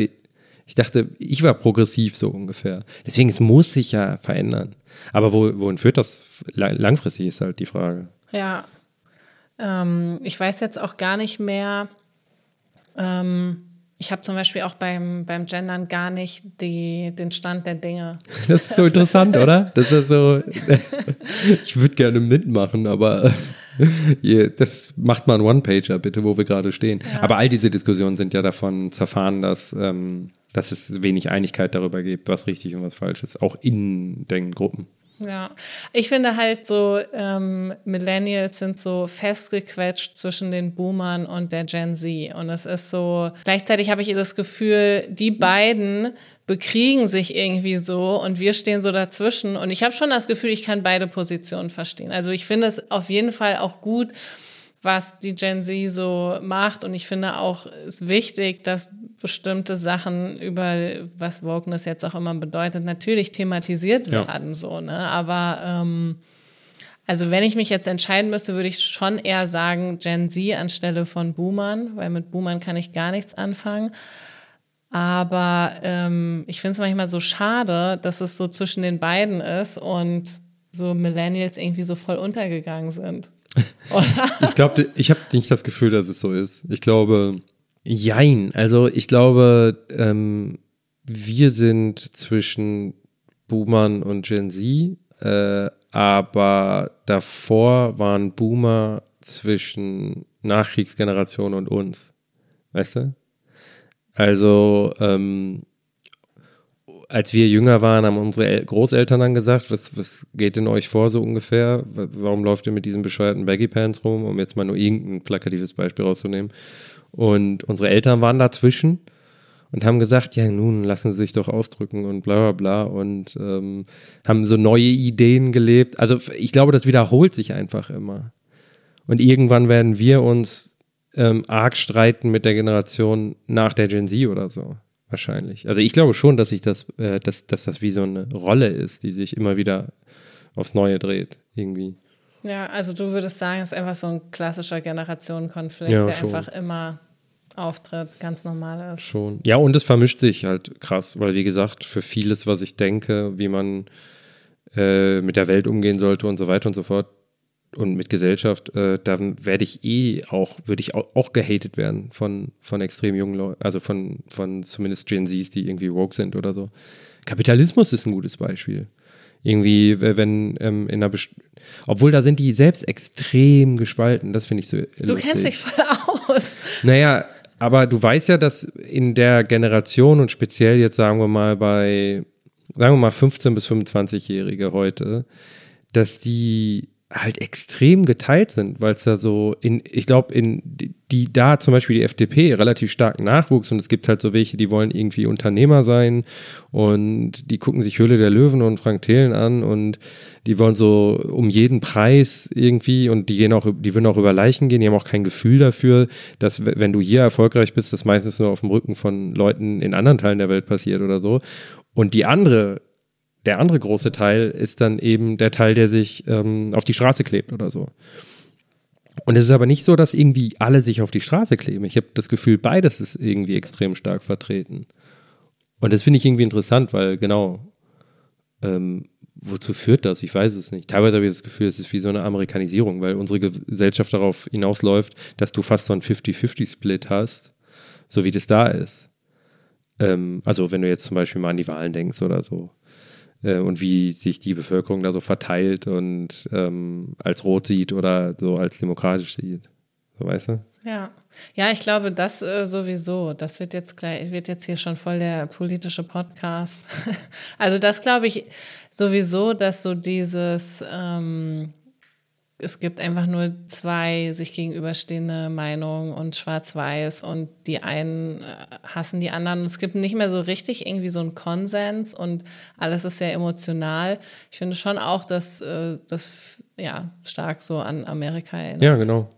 ich, dachte, ich war progressiv so ungefähr. Deswegen, es muss sich ja verändern. Aber wo, wohin führt das langfristig, ist halt die Frage. Ja. Ähm, ich weiß jetzt auch gar nicht mehr, ähm, ich habe zum Beispiel auch beim, beim Gendern gar nicht die, den Stand der Dinge. Das ist so interessant, oder? Das ist so. ich würde gerne mitmachen, aber das macht mal ein One-Pager, bitte, wo wir gerade stehen. Ja. Aber all diese Diskussionen sind ja davon zerfahren, dass, ähm, dass es wenig Einigkeit darüber gibt, was richtig und was falsch ist, auch in den Gruppen. Ja, ich finde halt so, ähm, Millennials sind so festgequetscht zwischen den Boomern und der Gen Z. Und es ist so, gleichzeitig habe ich das Gefühl, die beiden bekriegen sich irgendwie so und wir stehen so dazwischen. Und ich habe schon das Gefühl, ich kann beide Positionen verstehen. Also ich finde es auf jeden Fall auch gut, was die Gen Z so macht. Und ich finde auch, es wichtig, dass bestimmte Sachen über, was Wokeness jetzt auch immer bedeutet, natürlich thematisiert werden, ja. so, ne? Aber ähm, also wenn ich mich jetzt entscheiden müsste, würde ich schon eher sagen Gen Z anstelle von Boomern, weil mit Boomern kann ich gar nichts anfangen. Aber ähm, ich finde es manchmal so schade, dass es so zwischen den beiden ist und so Millennials irgendwie so voll untergegangen sind. ich glaube, ich habe nicht das Gefühl, dass es so ist. Ich glaube, jein. Also ich glaube, ähm, wir sind zwischen Boomern und Gen Z, äh, aber davor waren Boomer zwischen Nachkriegsgeneration und uns. Weißt du? Also, ähm, als wir jünger waren, haben unsere Großeltern dann gesagt, was, was geht in euch vor so ungefähr? Warum läuft ihr mit diesen bescheuerten Baggy Pants rum, um jetzt mal nur irgendein plakatives Beispiel rauszunehmen? Und unsere Eltern waren dazwischen und haben gesagt, ja, nun lassen Sie sich doch ausdrücken und bla bla bla und ähm, haben so neue Ideen gelebt. Also ich glaube, das wiederholt sich einfach immer. Und irgendwann werden wir uns ähm, arg streiten mit der Generation nach der Gen Z oder so. Wahrscheinlich. Also ich glaube schon, dass ich das, äh, dass, dass das wie so eine Rolle ist, die sich immer wieder aufs Neue dreht, irgendwie. Ja, also du würdest sagen, es ist einfach so ein klassischer Generationenkonflikt, ja, der schon. einfach immer auftritt, ganz normal ist. Schon. Ja, und es vermischt sich halt krass, weil wie gesagt, für vieles, was ich denke, wie man äh, mit der Welt umgehen sollte und so weiter und so fort und mit Gesellschaft, äh, dann werde ich eh auch, würde ich auch, auch gehatet werden von, von extrem jungen Leuten, also von, von zumindest Gen Zs, die irgendwie woke sind oder so. Kapitalismus ist ein gutes Beispiel. Irgendwie, wenn ähm, in einer Best obwohl da sind die selbst extrem gespalten, das finde ich so lustig. Du kennst dich voll aus. Naja, aber du weißt ja, dass in der Generation und speziell jetzt sagen wir mal bei, sagen wir mal 15 bis 25-Jährige heute, dass die halt extrem geteilt sind, weil es da so in, ich glaube, in die da zum Beispiel die FDP relativ stark nachwuchs und es gibt halt so welche, die wollen irgendwie Unternehmer sein und die gucken sich Höhle der Löwen und Frank Thelen an und die wollen so um jeden Preis irgendwie und die gehen auch, die würden auch über Leichen gehen, die haben auch kein Gefühl dafür, dass wenn du hier erfolgreich bist, das meistens nur auf dem Rücken von Leuten in anderen Teilen der Welt passiert oder so. Und die andere der andere große Teil ist dann eben der Teil, der sich ähm, auf die Straße klebt oder so. Und es ist aber nicht so, dass irgendwie alle sich auf die Straße kleben. Ich habe das Gefühl, beides ist irgendwie extrem stark vertreten. Und das finde ich irgendwie interessant, weil genau, ähm, wozu führt das? Ich weiß es nicht. Teilweise habe ich das Gefühl, es ist wie so eine Amerikanisierung, weil unsere Gesellschaft darauf hinausläuft, dass du fast so einen 50-50-Split hast, so wie das da ist. Ähm, also wenn du jetzt zum Beispiel mal an die Wahlen denkst oder so äh, und wie sich die Bevölkerung da so verteilt und ähm, als rot sieht oder so als demokratisch sieht. So weißt du? Ja. Ja, ich glaube, das äh, sowieso. Das wird jetzt gleich, wird jetzt hier schon voll der politische Podcast. also das glaube ich sowieso, dass so dieses ähm, es gibt einfach nur zwei sich gegenüberstehende Meinungen und schwarz-weiß und die einen äh, hassen die anderen. Und es gibt nicht mehr so richtig irgendwie so einen Konsens und alles ist sehr emotional. Ich finde schon auch, dass äh, das ja stark so an Amerika erinnert. Ja, genau.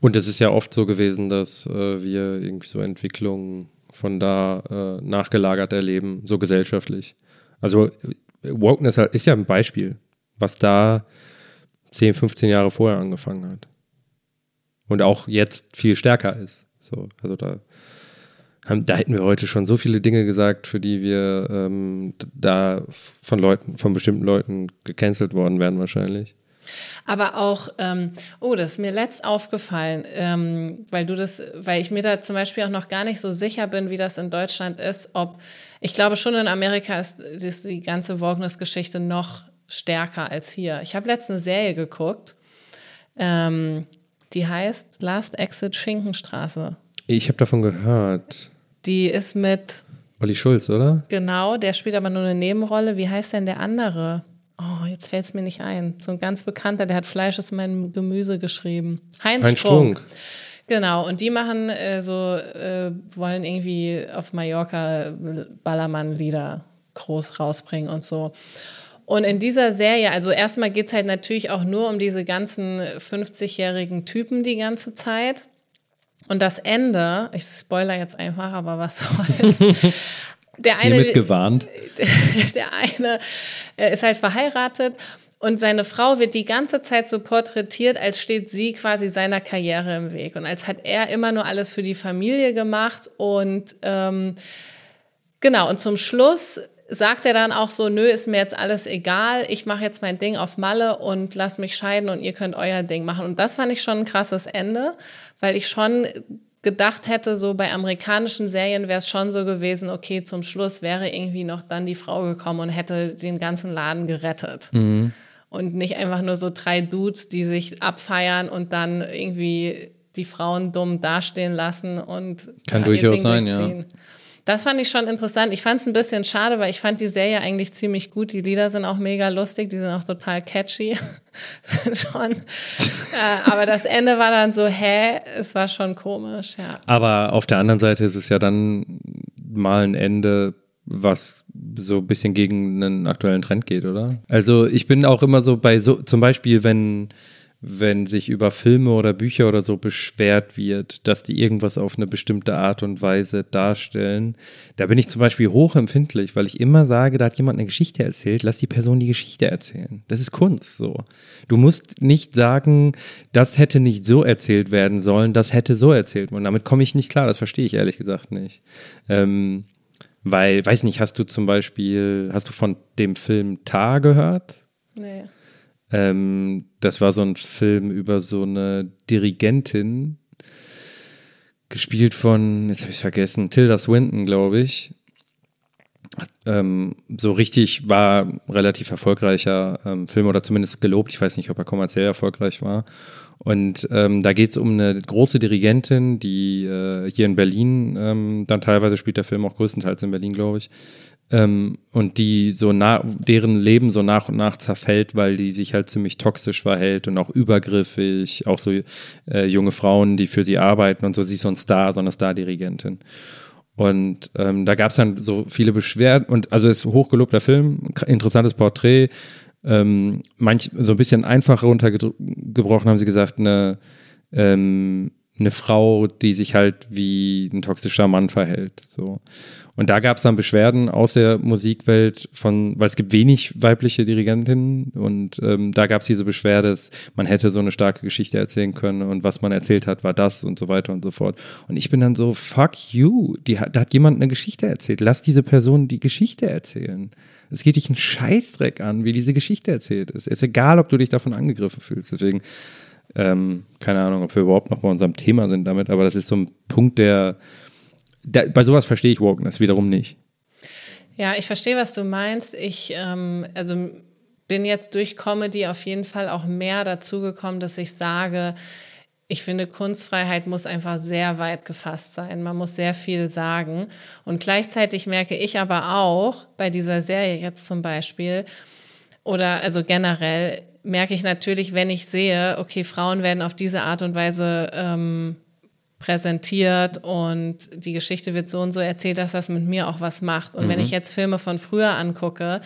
Und es ist ja oft so gewesen, dass äh, wir irgendwie so Entwicklungen von da äh, nachgelagert erleben, so gesellschaftlich. Also Wokeness ist ja ein Beispiel, was da 10, 15 Jahre vorher angefangen hat. Und auch jetzt viel stärker ist. So, also da, haben, da hätten wir heute schon so viele Dinge gesagt, für die wir ähm, da von Leuten, von bestimmten Leuten gecancelt worden wären wahrscheinlich. Aber auch, ähm, oh, das ist mir letzt aufgefallen, ähm, weil du das, weil ich mir da zum Beispiel auch noch gar nicht so sicher bin, wie das in Deutschland ist, ob, ich glaube schon in Amerika ist, ist die ganze Wokeness-Geschichte noch stärker als hier. Ich habe letztens eine Serie geguckt, ähm, die heißt Last Exit Schinkenstraße. Ich habe davon gehört. Die ist mit Olli Schulz, oder? Genau, der spielt aber nur eine Nebenrolle. Wie heißt denn der andere? Oh, jetzt fällt es mir nicht ein. So ein ganz bekannter, der hat Fleisch ist mein Gemüse geschrieben. Heinz, Heinz Strunk. Strunk. Genau, und die machen äh, so, äh, wollen irgendwie auf Mallorca Ballermann-Lieder groß rausbringen und so. Und in dieser Serie, also erstmal geht es halt natürlich auch nur um diese ganzen 50-jährigen Typen die ganze Zeit. Und das Ende, ich spoiler jetzt einfach, aber was soll's. Der eine, Hiermit gewarnt. Der eine ist halt verheiratet und seine Frau wird die ganze Zeit so porträtiert, als steht sie quasi seiner Karriere im Weg und als hat er immer nur alles für die Familie gemacht und ähm, genau und zum Schluss sagt er dann auch so, nö, ist mir jetzt alles egal, ich mache jetzt mein Ding auf Malle und lass mich scheiden und ihr könnt euer Ding machen. Und das fand ich schon ein krasses Ende, weil ich schon gedacht hätte, so bei amerikanischen Serien wäre es schon so gewesen, okay, zum Schluss wäre irgendwie noch dann die Frau gekommen und hätte den ganzen Laden gerettet. Mhm. Und nicht einfach nur so drei Dudes, die sich abfeiern und dann irgendwie die Frauen dumm dastehen lassen und kann durchaus sein, ja. Das fand ich schon interessant. Ich fand es ein bisschen schade, weil ich fand die Serie eigentlich ziemlich gut. Die Lieder sind auch mega lustig, die sind auch total catchy. schon. äh, aber das Ende war dann so, hä, es war schon komisch, ja. Aber auf der anderen Seite ist es ja dann mal ein Ende, was so ein bisschen gegen einen aktuellen Trend geht, oder? Also ich bin auch immer so bei so, zum Beispiel, wenn wenn sich über Filme oder Bücher oder so beschwert wird, dass die irgendwas auf eine bestimmte Art und Weise darstellen. Da bin ich zum Beispiel hochempfindlich, weil ich immer sage, da hat jemand eine Geschichte erzählt, lass die Person die Geschichte erzählen. Das ist Kunst so. Du musst nicht sagen, das hätte nicht so erzählt werden sollen, das hätte so erzählt. Und damit komme ich nicht klar, das verstehe ich ehrlich gesagt nicht. Ähm, Weil, weiß nicht, hast du zum Beispiel, hast du von dem Film Tar gehört? Nee. Ähm, das war so ein Film über so eine Dirigentin, gespielt von, jetzt habe ich es vergessen, Tilda Swinton, glaube ich. Ähm, so richtig war relativ erfolgreicher ähm, Film oder zumindest gelobt. Ich weiß nicht, ob er kommerziell erfolgreich war. Und ähm, da geht es um eine große Dirigentin, die äh, hier in Berlin, ähm, dann teilweise spielt der Film auch größtenteils in Berlin, glaube ich, ähm, und die so nach, deren Leben so nach und nach zerfällt, weil die sich halt ziemlich toxisch verhält und auch übergriffig, auch so äh, junge Frauen, die für sie arbeiten und so, sie ist so ein Star, so eine Star-Dirigentin. Und ähm, da gab es dann so viele Beschwerden und also ist hochgelobter Film, interessantes Porträt, ähm, manch so ein bisschen einfacher runtergebrochen haben sie gesagt, eine ähm, eine Frau, die sich halt wie ein toxischer Mann verhält. So. Und da gab es dann Beschwerden aus der Musikwelt von, weil es gibt wenig weibliche Dirigentinnen und ähm, da gab es diese Beschwerde, dass man hätte so eine starke Geschichte erzählen können und was man erzählt hat, war das und so weiter und so fort. Und ich bin dann so, fuck you, die, da hat jemand eine Geschichte erzählt. Lass diese Person die Geschichte erzählen. Es geht dich einen Scheißdreck an, wie diese Geschichte erzählt ist. Es ist egal, ob du dich davon angegriffen fühlst. Deswegen, ähm, keine Ahnung, ob wir überhaupt noch bei unserem Thema sind damit, aber das ist so ein Punkt, der da, bei sowas verstehe ich Wokeness wiederum nicht. Ja, ich verstehe, was du meinst. Ich, ähm, also bin jetzt durch Comedy auf jeden Fall auch mehr dazu gekommen, dass ich sage, ich finde, Kunstfreiheit muss einfach sehr weit gefasst sein. Man muss sehr viel sagen. Und gleichzeitig merke ich aber auch bei dieser Serie jetzt zum Beispiel oder also generell merke ich natürlich, wenn ich sehe, okay, Frauen werden auf diese Art und Weise ähm, präsentiert und die Geschichte wird so und so erzählt, dass das mit mir auch was macht. Und mhm. wenn ich jetzt Filme von früher angucke,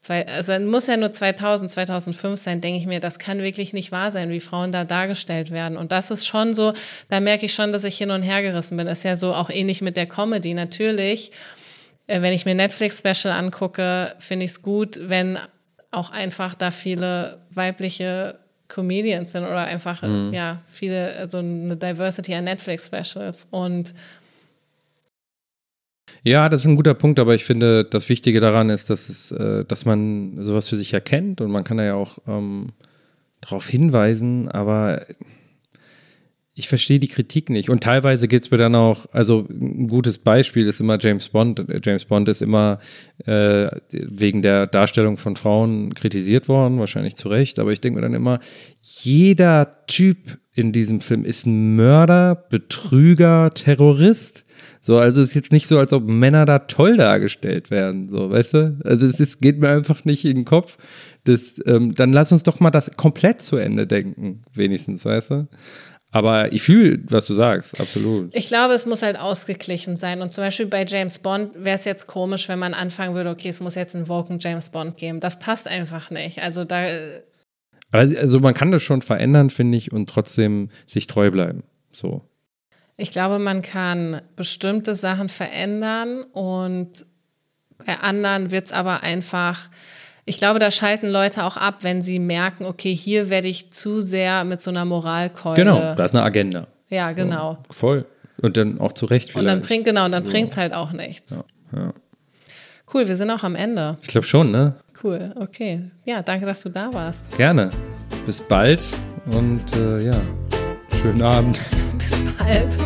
zwei, also muss ja nur 2000, 2005 sein, denke ich mir, das kann wirklich nicht wahr sein, wie Frauen da dargestellt werden. Und das ist schon so, da merke ich schon, dass ich hin und her gerissen bin. Ist ja so auch ähnlich mit der Comedy. Natürlich, äh, wenn ich mir Netflix-Special angucke, finde ich es gut, wenn auch einfach da viele weibliche Comedians sind oder einfach, mhm. ja, viele, so also eine Diversity an Netflix-Specials. Und ja, das ist ein guter Punkt, aber ich finde, das Wichtige daran ist, dass es, äh, dass man sowas für sich erkennt und man kann da ja auch ähm, darauf hinweisen, aber ich verstehe die Kritik nicht. Und teilweise geht es mir dann auch, also ein gutes Beispiel ist immer James Bond. James Bond ist immer äh, wegen der Darstellung von Frauen kritisiert worden, wahrscheinlich zu Recht. Aber ich denke mir dann immer, jeder Typ in diesem Film ist ein Mörder, Betrüger, Terrorist. So, also es ist jetzt nicht so, als ob Männer da toll dargestellt werden, so, weißt du? Also es ist, geht mir einfach nicht in den Kopf. Das, ähm, dann lass uns doch mal das komplett zu Ende denken, wenigstens, weißt du? Aber ich fühle, was du sagst, absolut. Ich glaube, es muss halt ausgeglichen sein. Und zum Beispiel bei James Bond wäre es jetzt komisch, wenn man anfangen würde, okay, es muss jetzt einen Woken James Bond geben. Das passt einfach nicht. Also da. Also man kann das schon verändern, finde ich, und trotzdem sich treu bleiben. So. Ich glaube, man kann bestimmte Sachen verändern und bei anderen wird es aber einfach ich glaube, da schalten Leute auch ab, wenn sie merken, okay, hier werde ich zu sehr mit so einer Moralkeule. Genau, da ist eine Agenda. Ja, genau. Ja, voll. Und dann auch zu Recht vielleicht. Und dann bringt, genau, und dann so. bringt es halt auch nichts. Ja, ja. Cool, wir sind auch am Ende. Ich glaube schon, ne? Cool, okay. Ja, danke, dass du da warst. Gerne. Bis bald und äh, ja, schönen Abend. Bis bald.